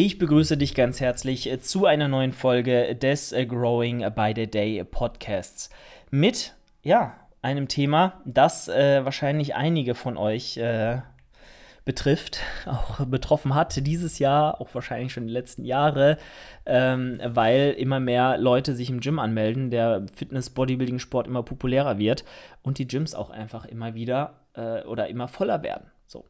Ich begrüße dich ganz herzlich äh, zu einer neuen Folge des äh, Growing by the Day Podcasts mit, ja, einem Thema, das äh, wahrscheinlich einige von euch äh, betrifft, auch betroffen hat dieses Jahr, auch wahrscheinlich schon die letzten Jahre, ähm, weil immer mehr Leute sich im Gym anmelden, der Fitness-Bodybuilding-Sport immer populärer wird und die Gyms auch einfach immer wieder äh, oder immer voller werden. So.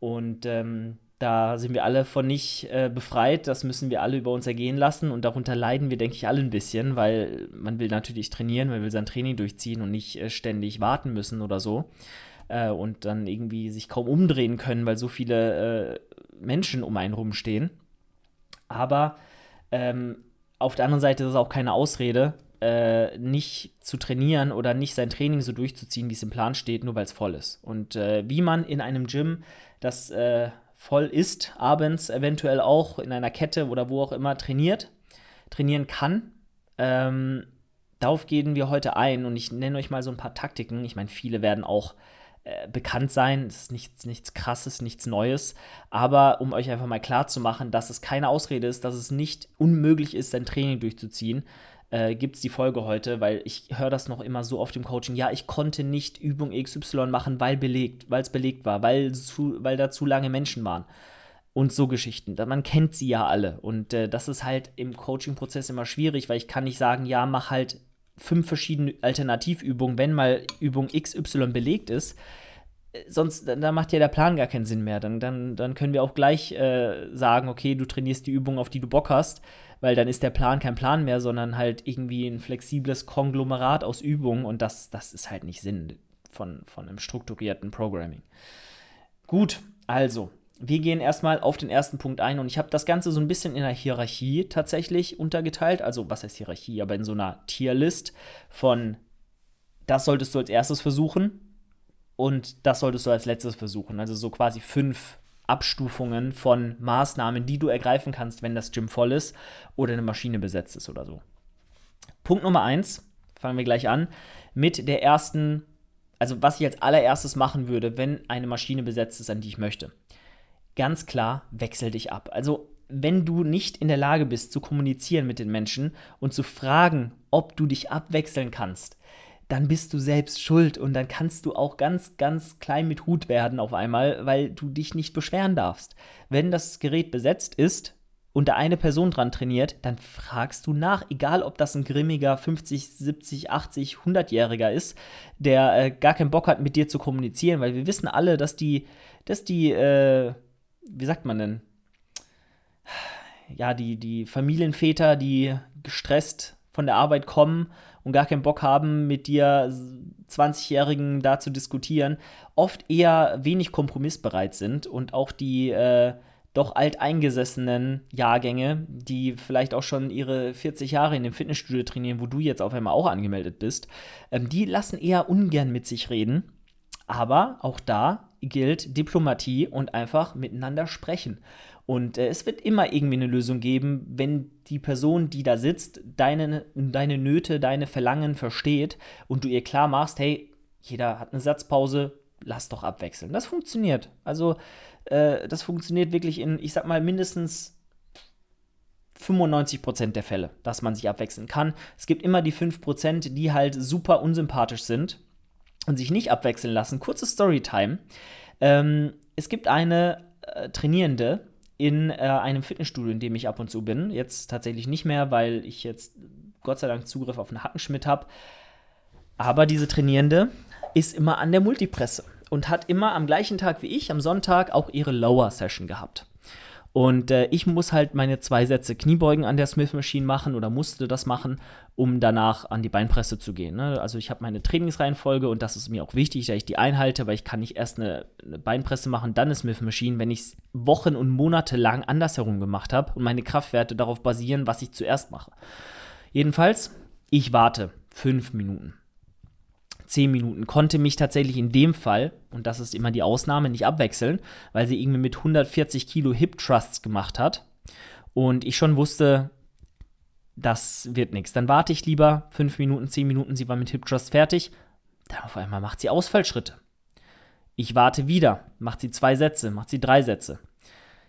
Und ähm, da sind wir alle von nicht äh, befreit, das müssen wir alle über uns ergehen lassen und darunter leiden wir, denke ich, alle ein bisschen, weil man will natürlich trainieren, man will sein Training durchziehen und nicht äh, ständig warten müssen oder so äh, und dann irgendwie sich kaum umdrehen können, weil so viele äh, Menschen um einen rumstehen. Aber ähm, auf der anderen Seite ist es auch keine Ausrede, äh, nicht zu trainieren oder nicht sein Training so durchzuziehen, wie es im Plan steht, nur weil es voll ist. Und äh, wie man in einem Gym das voll ist, abends eventuell auch in einer Kette oder wo auch immer trainiert, trainieren kann. Ähm, darauf gehen wir heute ein und ich nenne euch mal so ein paar Taktiken. Ich meine, viele werden auch äh, bekannt sein, es ist nichts, nichts Krasses, nichts Neues, aber um euch einfach mal klar zu machen, dass es keine Ausrede ist, dass es nicht unmöglich ist, sein Training durchzuziehen, äh, gibt es die Folge heute, weil ich höre das noch immer so oft im Coaching. Ja, ich konnte nicht Übung XY machen, weil belegt, weil es belegt war, weil, zu, weil da zu lange Menschen waren. Und so Geschichten. Man kennt sie ja alle. Und äh, das ist halt im Coaching-Prozess immer schwierig, weil ich kann nicht sagen, ja, mach halt fünf verschiedene Alternativübungen, wenn mal Übung XY belegt ist sonst, da macht ja der Plan gar keinen Sinn mehr. Dann, dann, dann können wir auch gleich äh, sagen, okay, du trainierst die Übung, auf die du Bock hast, weil dann ist der Plan kein Plan mehr, sondern halt irgendwie ein flexibles Konglomerat aus Übungen und das, das ist halt nicht Sinn von, von einem strukturierten Programming. Gut, also, wir gehen erstmal auf den ersten Punkt ein und ich habe das Ganze so ein bisschen in einer Hierarchie tatsächlich untergeteilt. Also, was heißt Hierarchie? Aber in so einer Tierlist von das solltest du als erstes versuchen, und das solltest du als letztes versuchen. Also so quasi fünf Abstufungen von Maßnahmen, die du ergreifen kannst, wenn das Gym voll ist oder eine Maschine besetzt ist oder so. Punkt Nummer eins, fangen wir gleich an, mit der ersten, also was ich als allererstes machen würde, wenn eine Maschine besetzt ist, an die ich möchte. Ganz klar, wechsel dich ab. Also wenn du nicht in der Lage bist zu kommunizieren mit den Menschen und zu fragen, ob du dich abwechseln kannst, dann bist du selbst schuld und dann kannst du auch ganz, ganz klein mit Hut werden auf einmal, weil du dich nicht beschweren darfst. Wenn das Gerät besetzt ist und da eine Person dran trainiert, dann fragst du nach, egal ob das ein grimmiger 50, 70, 80, 100-Jähriger ist, der äh, gar keinen Bock hat, mit dir zu kommunizieren, weil wir wissen alle, dass die, dass die, äh, wie sagt man denn? Ja, die, die Familienväter, die gestresst von der Arbeit kommen und gar keinen Bock haben, mit dir 20-Jährigen da zu diskutieren, oft eher wenig kompromissbereit sind und auch die äh, doch alteingesessenen Jahrgänge, die vielleicht auch schon ihre 40 Jahre in dem Fitnessstudio trainieren, wo du jetzt auf einmal auch angemeldet bist, ähm, die lassen eher ungern mit sich reden. Aber auch da gilt Diplomatie und einfach miteinander sprechen. Und äh, es wird immer irgendwie eine Lösung geben, wenn die Person, die da sitzt, deine, deine Nöte, deine Verlangen versteht und du ihr klar machst, hey, jeder hat eine Satzpause, lass doch abwechseln. Das funktioniert. Also, äh, das funktioniert wirklich in, ich sag mal, mindestens 95% der Fälle, dass man sich abwechseln kann. Es gibt immer die 5%, die halt super unsympathisch sind und sich nicht abwechseln lassen. Kurze Storytime. Ähm, es gibt eine äh, Trainierende, in äh, einem Fitnessstudio, in dem ich ab und zu bin. Jetzt tatsächlich nicht mehr, weil ich jetzt Gott sei Dank Zugriff auf einen Hackenschmidt habe. Aber diese Trainierende ist immer an der Multipresse und hat immer am gleichen Tag wie ich, am Sonntag, auch ihre Lower Session gehabt. Und äh, ich muss halt meine zwei Sätze Kniebeugen an der Smith Machine machen oder musste das machen, um danach an die Beinpresse zu gehen. Ne? Also ich habe meine Trainingsreihenfolge und das ist mir auch wichtig, dass ich die einhalte, weil ich kann nicht erst eine, eine Beinpresse machen, dann eine Smith Machine, wenn ich es Wochen und Monate lang andersherum gemacht habe und meine Kraftwerte darauf basieren, was ich zuerst mache. Jedenfalls, ich warte fünf Minuten. 10 Minuten. Konnte mich tatsächlich in dem Fall, und das ist immer die Ausnahme, nicht abwechseln, weil sie irgendwie mit 140 Kilo Hip Thrusts gemacht hat. Und ich schon wusste, das wird nichts. Dann warte ich lieber 5 Minuten, 10 Minuten, sie war mit Hip Thrust fertig. Dann auf einmal macht sie Ausfallschritte. Ich warte wieder, macht sie zwei Sätze, macht sie drei Sätze.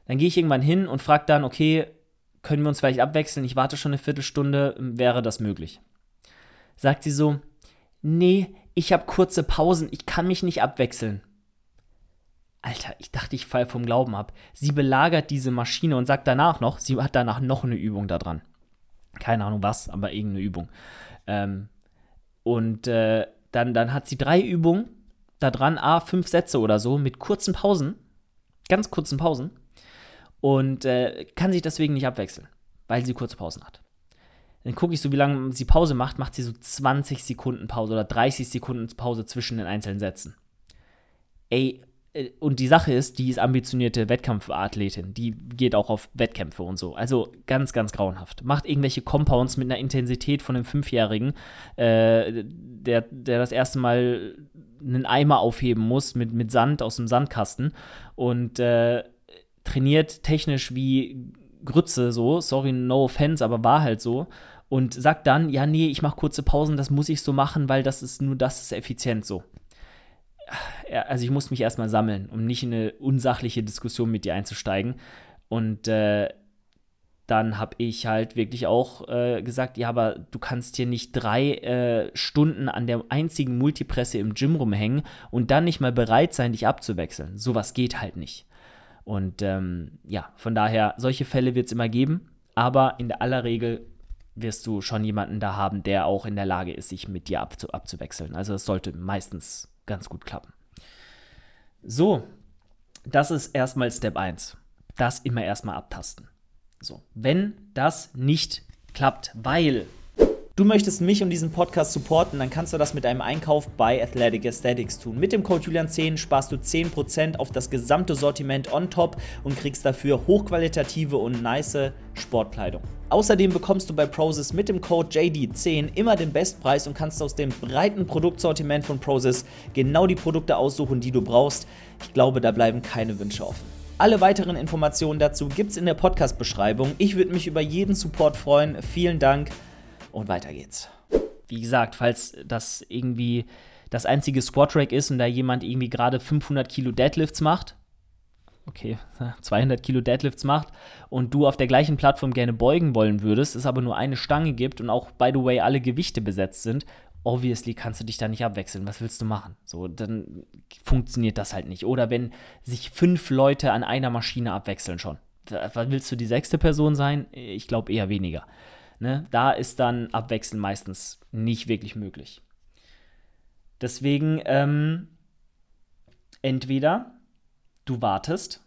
Dann gehe ich irgendwann hin und frage dann, okay, können wir uns vielleicht abwechseln? Ich warte schon eine Viertelstunde, wäre das möglich? Sagt sie so, nee, ich habe kurze Pausen, ich kann mich nicht abwechseln. Alter, ich dachte, ich fall vom Glauben ab. Sie belagert diese Maschine und sagt danach noch, sie hat danach noch eine Übung da dran. Keine Ahnung was, aber irgendeine Übung. Ähm, und äh, dann, dann hat sie drei Übungen da dran, a, fünf Sätze oder so, mit kurzen Pausen, ganz kurzen Pausen. Und äh, kann sich deswegen nicht abwechseln, weil sie kurze Pausen hat. Dann gucke ich so, wie lange sie Pause macht, macht sie so 20 Sekunden Pause oder 30 Sekunden Pause zwischen den einzelnen Sätzen. Ey, äh, und die Sache ist, die ist ambitionierte Wettkampfathletin. Die geht auch auf Wettkämpfe und so. Also ganz, ganz grauenhaft. Macht irgendwelche Compounds mit einer Intensität von einem Fünfjährigen, äh, der, der das erste Mal einen Eimer aufheben muss mit, mit Sand aus dem Sandkasten und äh, trainiert technisch wie Grütze so. Sorry, no offense, aber war halt so. Und sagt dann, ja, nee, ich mache kurze Pausen, das muss ich so machen, weil das ist nur das ist effizient so also ich muss mich erstmal sammeln, um nicht in eine unsachliche Diskussion mit dir einzusteigen. Und äh, dann habe ich halt wirklich auch äh, gesagt, ja, aber du kannst hier nicht drei äh, Stunden an der einzigen Multipresse im Gym rumhängen und dann nicht mal bereit sein, dich abzuwechseln. Sowas geht halt nicht. Und ähm, ja, von daher, solche Fälle wird es immer geben, aber in aller Regel wirst du schon jemanden da haben, der auch in der Lage ist, sich mit dir abzu abzuwechseln. Also es sollte meistens ganz gut klappen. So, das ist erstmal Step 1. Das immer erstmal abtasten. So, wenn das nicht klappt, weil du möchtest mich und diesen Podcast supporten, dann kannst du das mit einem Einkauf bei Athletic Aesthetics tun. Mit dem Code Julian10 sparst du 10% auf das gesamte Sortiment on top und kriegst dafür hochqualitative und nice Sportkleidung. Außerdem bekommst du bei Prozis mit dem Code JD10 immer den Bestpreis und kannst aus dem breiten Produktsortiment von Prozis genau die Produkte aussuchen, die du brauchst. Ich glaube, da bleiben keine Wünsche offen. Alle weiteren Informationen dazu gibt es in der Podcast-Beschreibung. Ich würde mich über jeden Support freuen. Vielen Dank und weiter geht's. Wie gesagt, falls das irgendwie das einzige Squat-Rack ist und da jemand irgendwie gerade 500 Kilo Deadlifts macht, okay, 200 Kilo Deadlifts macht und du auf der gleichen Plattform gerne beugen wollen würdest, es aber nur eine Stange gibt und auch, by the way, alle Gewichte besetzt sind, obviously kannst du dich da nicht abwechseln. Was willst du machen? So, dann funktioniert das halt nicht. Oder wenn sich fünf Leute an einer Maschine abwechseln schon. Willst du die sechste Person sein? Ich glaube eher weniger. Ne? Da ist dann Abwechseln meistens nicht wirklich möglich. Deswegen, ähm, entweder du wartest.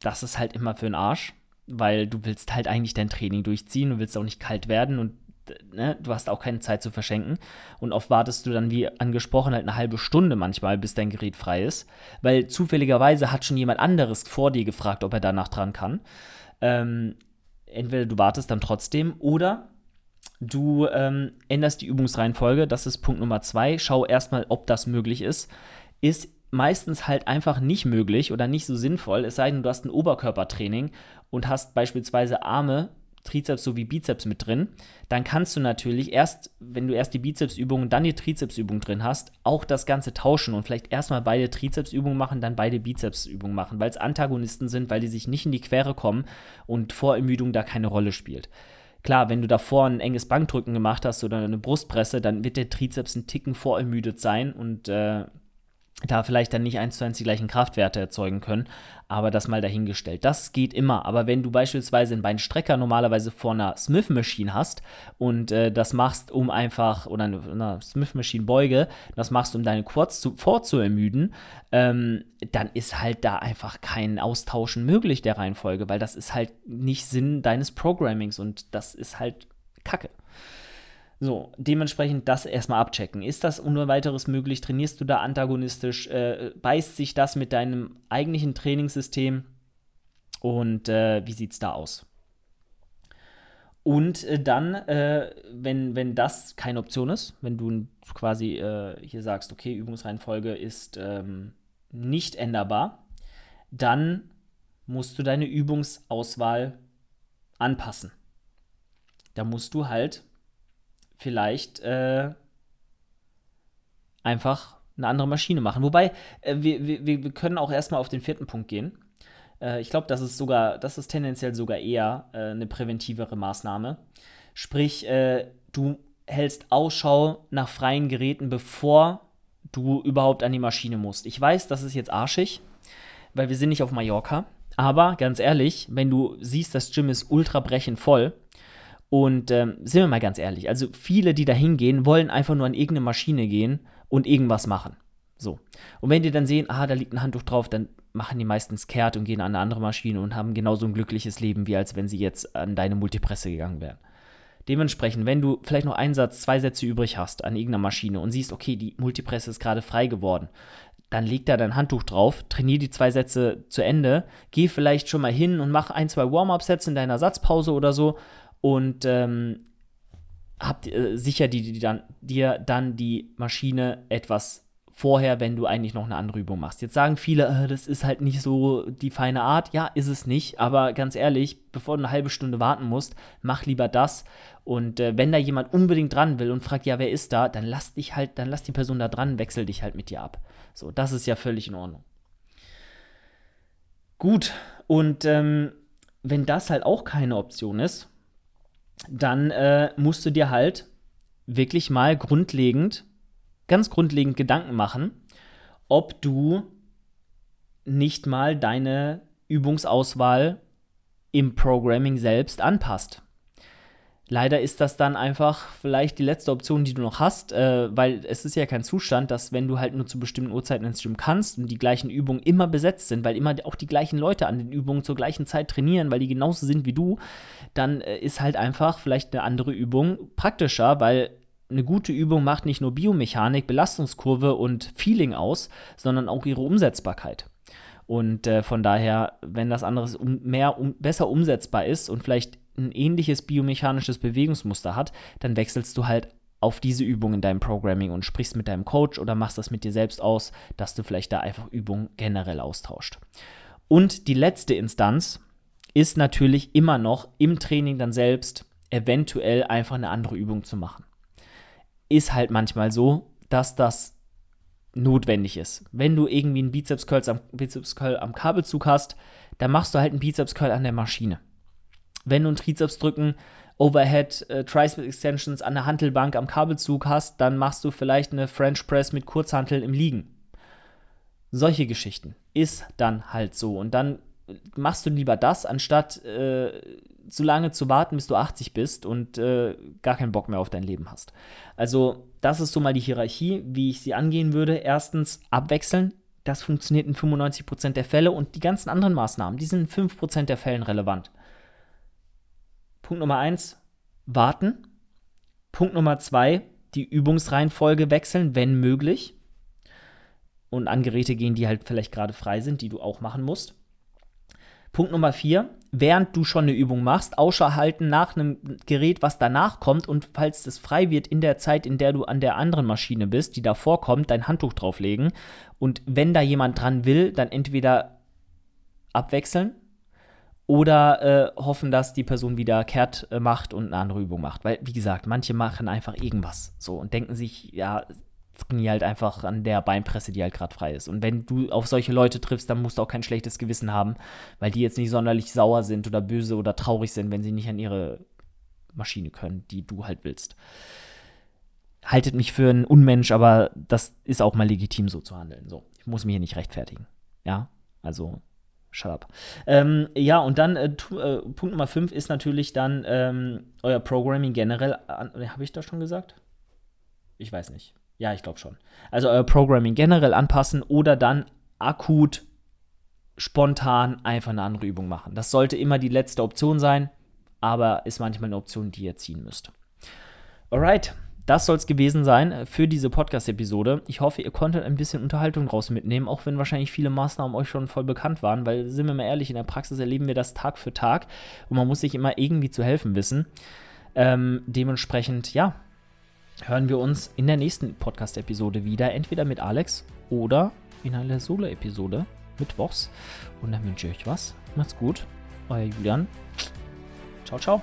Das ist halt immer für den Arsch, weil du willst halt eigentlich dein Training durchziehen, du willst auch nicht kalt werden und ne, du hast auch keine Zeit zu verschenken. Und oft wartest du dann, wie angesprochen, halt eine halbe Stunde manchmal, bis dein Gerät frei ist, weil zufälligerweise hat schon jemand anderes vor dir gefragt, ob er danach dran kann. Ähm, entweder du wartest dann trotzdem oder du ähm, änderst die Übungsreihenfolge. Das ist Punkt Nummer zwei. Schau erstmal, ob das möglich ist. Ist meistens halt einfach nicht möglich oder nicht so sinnvoll, es sei denn, du hast ein Oberkörpertraining und hast beispielsweise Arme, Trizeps sowie Bizeps mit drin, dann kannst du natürlich erst, wenn du erst die Bizepsübung und dann die Trizepsübung drin hast, auch das Ganze tauschen und vielleicht erstmal beide Trizepsübungen machen, dann beide Bizepsübungen machen, weil es Antagonisten sind, weil die sich nicht in die Quere kommen und Vorermüdung da keine Rolle spielt. Klar, wenn du davor ein enges Bankdrücken gemacht hast oder eine Brustpresse, dann wird der Trizeps ein Ticken vorermüdet sein und äh, da vielleicht dann nicht eins zu eins die gleichen Kraftwerte erzeugen können, aber das mal dahingestellt. Das geht immer, aber wenn du beispielsweise einen Beinstrecker normalerweise vor einer Smith Machine hast und äh, das machst, um einfach, oder eine, eine Smith Machine Beuge, das machst, um deine Quads zu, vorzuermüden, ähm, dann ist halt da einfach kein Austauschen möglich der Reihenfolge, weil das ist halt nicht Sinn deines Programmings und das ist halt Kacke. So, dementsprechend das erstmal abchecken. Ist das ohne weiteres möglich? Trainierst du da antagonistisch? Äh, beißt sich das mit deinem eigentlichen Trainingssystem? Und äh, wie sieht es da aus? Und äh, dann, äh, wenn, wenn das keine Option ist, wenn du quasi äh, hier sagst, okay, Übungsreihenfolge ist ähm, nicht änderbar, dann musst du deine Übungsauswahl anpassen. Da musst du halt vielleicht äh, einfach eine andere Maschine machen. Wobei, äh, wir, wir, wir können auch erstmal auf den vierten Punkt gehen. Äh, ich glaube, das ist sogar, das ist tendenziell sogar eher äh, eine präventivere Maßnahme. Sprich, äh, du hältst Ausschau nach freien Geräten, bevor du überhaupt an die Maschine musst. Ich weiß, das ist jetzt arschig, weil wir sind nicht auf Mallorca. Aber ganz ehrlich, wenn du siehst, das Gym ist ultra brechend voll, und ähm, sind wir mal ganz ehrlich, also viele, die da hingehen, wollen einfach nur an irgendeine Maschine gehen und irgendwas machen. So. Und wenn die dann sehen, ah, da liegt ein Handtuch drauf, dann machen die meistens kehrt und gehen an eine andere Maschine und haben genauso ein glückliches Leben, wie als wenn sie jetzt an deine Multipresse gegangen wären. Dementsprechend, wenn du vielleicht noch einen Satz, zwei Sätze übrig hast an irgendeiner Maschine und siehst, okay, die Multipresse ist gerade frei geworden, dann leg da dein Handtuch drauf, trainier die zwei Sätze zu Ende, geh vielleicht schon mal hin und mach ein, zwei Warm-up-Sätze in deiner Satzpause oder so und ähm, habt äh, sicher die, die dann, dir dann die Maschine etwas vorher, wenn du eigentlich noch eine andere Übung machst. Jetzt sagen viele, äh, das ist halt nicht so die feine Art. Ja, ist es nicht, aber ganz ehrlich, bevor du eine halbe Stunde warten musst, mach lieber das. Und äh, wenn da jemand unbedingt dran will und fragt, ja, wer ist da, dann lass dich halt, dann lass die Person da dran, wechsel dich halt mit dir ab. So, das ist ja völlig in Ordnung. Gut, und ähm, wenn das halt auch keine Option ist, dann äh, musst du dir halt wirklich mal grundlegend, ganz grundlegend Gedanken machen, ob du nicht mal deine Übungsauswahl im Programming selbst anpasst. Leider ist das dann einfach vielleicht die letzte Option, die du noch hast, äh, weil es ist ja kein Zustand, dass wenn du halt nur zu bestimmten Uhrzeiten ins Gym kannst und die gleichen Übungen immer besetzt sind, weil immer auch die gleichen Leute an den Übungen zur gleichen Zeit trainieren, weil die genauso sind wie du, dann äh, ist halt einfach vielleicht eine andere Übung praktischer, weil eine gute Übung macht nicht nur Biomechanik, Belastungskurve und Feeling aus, sondern auch ihre Umsetzbarkeit. Und äh, von daher, wenn das andere um, mehr um, besser umsetzbar ist und vielleicht ein ähnliches biomechanisches Bewegungsmuster hat, dann wechselst du halt auf diese Übung in deinem Programming und sprichst mit deinem Coach oder machst das mit dir selbst aus, dass du vielleicht da einfach Übungen generell austauscht. Und die letzte Instanz ist natürlich immer noch im Training dann selbst eventuell einfach eine andere Übung zu machen. Ist halt manchmal so, dass das notwendig ist. Wenn du irgendwie einen Bizeps Curl am, Bizeps am Kabelzug hast, dann machst du halt einen Bizeps Curl an der Maschine wenn du ein Trizepsdrücken, Overhead, äh, Tricep Extensions an der Hantelbank am Kabelzug hast, dann machst du vielleicht eine French Press mit Kurzhanteln im Liegen. Solche Geschichten ist dann halt so. Und dann machst du lieber das, anstatt äh, so lange zu warten, bis du 80 bist und äh, gar keinen Bock mehr auf dein Leben hast. Also, das ist so mal die Hierarchie, wie ich sie angehen würde. Erstens abwechseln. Das funktioniert in 95% der Fälle und die ganzen anderen Maßnahmen, die sind in 5% der Fällen relevant. Punkt Nummer eins, warten. Punkt Nummer zwei, die Übungsreihenfolge wechseln, wenn möglich. Und an Geräte gehen, die halt vielleicht gerade frei sind, die du auch machen musst. Punkt Nummer vier, während du schon eine Übung machst, Ausschau halten nach einem Gerät, was danach kommt und falls es frei wird in der Zeit, in der du an der anderen Maschine bist, die davor kommt, dein Handtuch drauflegen und wenn da jemand dran will, dann entweder abwechseln oder äh, hoffen, dass die Person wieder kehrt äh, macht und eine andere Übung macht. Weil, wie gesagt, manche machen einfach irgendwas so und denken sich, ja, trainiere halt einfach an der Beinpresse, die halt gerade frei ist. Und wenn du auf solche Leute triffst, dann musst du auch kein schlechtes Gewissen haben, weil die jetzt nicht sonderlich sauer sind oder böse oder traurig sind, wenn sie nicht an ihre Maschine können, die du halt willst. Haltet mich für einen Unmensch, aber das ist auch mal legitim, so zu handeln. So, ich muss mich hier nicht rechtfertigen. Ja, also Shut up. Ähm, ja, und dann äh, äh, Punkt Nummer 5 ist natürlich dann ähm, euer Programming generell. Habe ich das schon gesagt? Ich weiß nicht. Ja, ich glaube schon. Also euer Programming generell anpassen oder dann akut, spontan einfach eine andere Übung machen. Das sollte immer die letzte Option sein, aber ist manchmal eine Option, die ihr ziehen müsst. Alright, das soll es gewesen sein für diese Podcast-Episode. Ich hoffe, ihr konntet ein bisschen Unterhaltung draus mitnehmen, auch wenn wahrscheinlich viele Maßnahmen euch schon voll bekannt waren, weil, sind wir mal ehrlich, in der Praxis erleben wir das Tag für Tag und man muss sich immer irgendwie zu helfen wissen. Ähm, dementsprechend, ja, hören wir uns in der nächsten Podcast-Episode wieder, entweder mit Alex oder in einer Solo-Episode mittwochs. Und dann wünsche ich euch was. Macht's gut. Euer Julian. Ciao, ciao.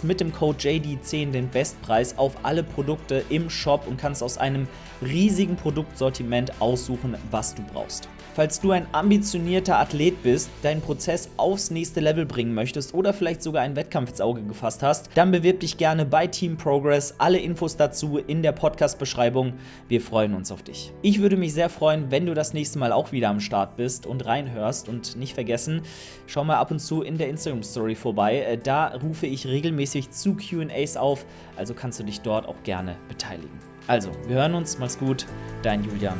mit dem Code JD10 den Bestpreis auf alle Produkte im Shop und kannst aus einem riesigen Produktsortiment aussuchen, was du brauchst. Falls du ein ambitionierter Athlet bist, deinen Prozess aufs nächste Level bringen möchtest oder vielleicht sogar einen Wettkampf ins Auge gefasst hast, dann bewirb dich gerne bei Team Progress. Alle Infos dazu in der Podcast-Beschreibung. Wir freuen uns auf dich. Ich würde mich sehr freuen, wenn du das nächste Mal auch wieder am Start bist und reinhörst und nicht vergessen, schau mal ab und zu in der Instagram-Story vorbei. Äh, da rufe ich regelmäßig zu QAs auf, also kannst du dich dort auch gerne beteiligen. Also, wir hören uns, mach's gut, dein Julian.